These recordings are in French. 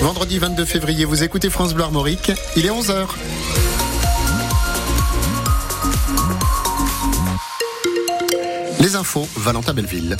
Vendredi 22 février, vous écoutez France Bleu Armorique. Il est 11h. Les infos, Valentin Belleville.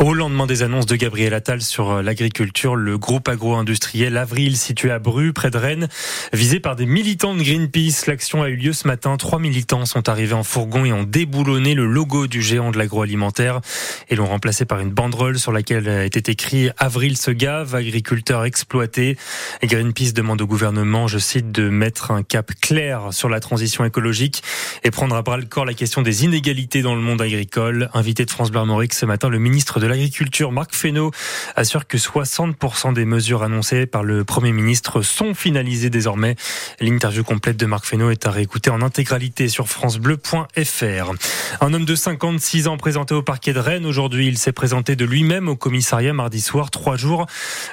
Au lendemain des annonces de Gabriel Attal sur euh, l'agriculture, le groupe agro-industriel Avril, situé à Bru, près de Rennes, visé par des militants de Greenpeace. L'action a eu lieu ce matin. Trois militants sont arrivés en fourgon et ont déboulonné le logo du géant de l'agroalimentaire et l'ont remplacé par une banderole sur laquelle était écrit Avril se gave, agriculteur exploité. Greenpeace demande au gouvernement, je cite, de mettre un cap clair sur la transition écologique et prendre à bras le corps la question des inégalités dans le monde agricole. Invité de France Bleu ce matin, le ministre de l'Agriculture, Marc Fesneau, assure que 60% des mesures annoncées par le Premier ministre sont finalisées désormais. L'interview complète de Marc Fesneau est à réécouter en intégralité sur francebleu.fr. Un homme de 56 ans présenté au parquet de Rennes. Aujourd'hui, il s'est présenté de lui-même au commissariat mardi soir, trois jours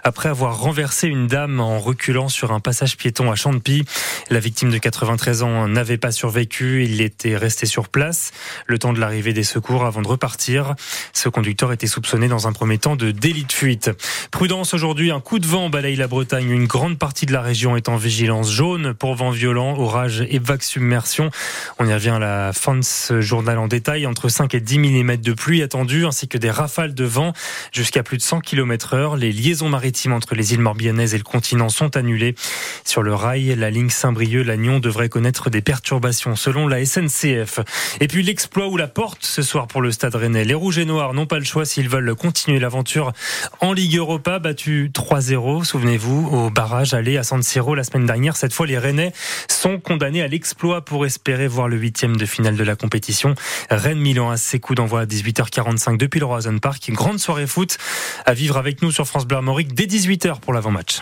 après avoir renversé une dame en reculant sur un passage piéton à Champy. La victime de 93 ans n'avait pas survécu. Il était resté sur place le temps de l'arrivée des secours avant de repartir. Ce conducteur était soupçonné soupçonné dans un premier temps de délit de fuite. Prudence aujourd'hui, un coup de vent balaye la Bretagne. Une grande partie de la région est en vigilance jaune pour vent violent, orage et vague submersion. On y revient à la fin de ce journal en détail. Entre 5 et 10 mm de pluie attendue ainsi que des rafales de vent jusqu'à plus de 100 km heure. Les liaisons maritimes entre les îles Morbihanaises et le continent sont annulées. Sur le rail, la ligne Saint-Brieuc-Lannion devrait connaître des perturbations selon la SNCF. Et puis l'exploit ou la porte ce soir pour le Stade Rennais. Les Rouges et Noirs n'ont pas le choix s'ils veulent continuer l'aventure en Ligue Europa, battu 3-0, souvenez-vous, au barrage aller à San Siro la semaine dernière. Cette fois, les Rennais sont condamnés à l'exploit pour espérer voir le huitième de finale de la compétition. Rennes-Milan à ses coups d'envoi à 18h45 depuis le Roison Park. Grande soirée foot à vivre avec nous sur France Bleu Armorique dès 18h pour l'avant-match.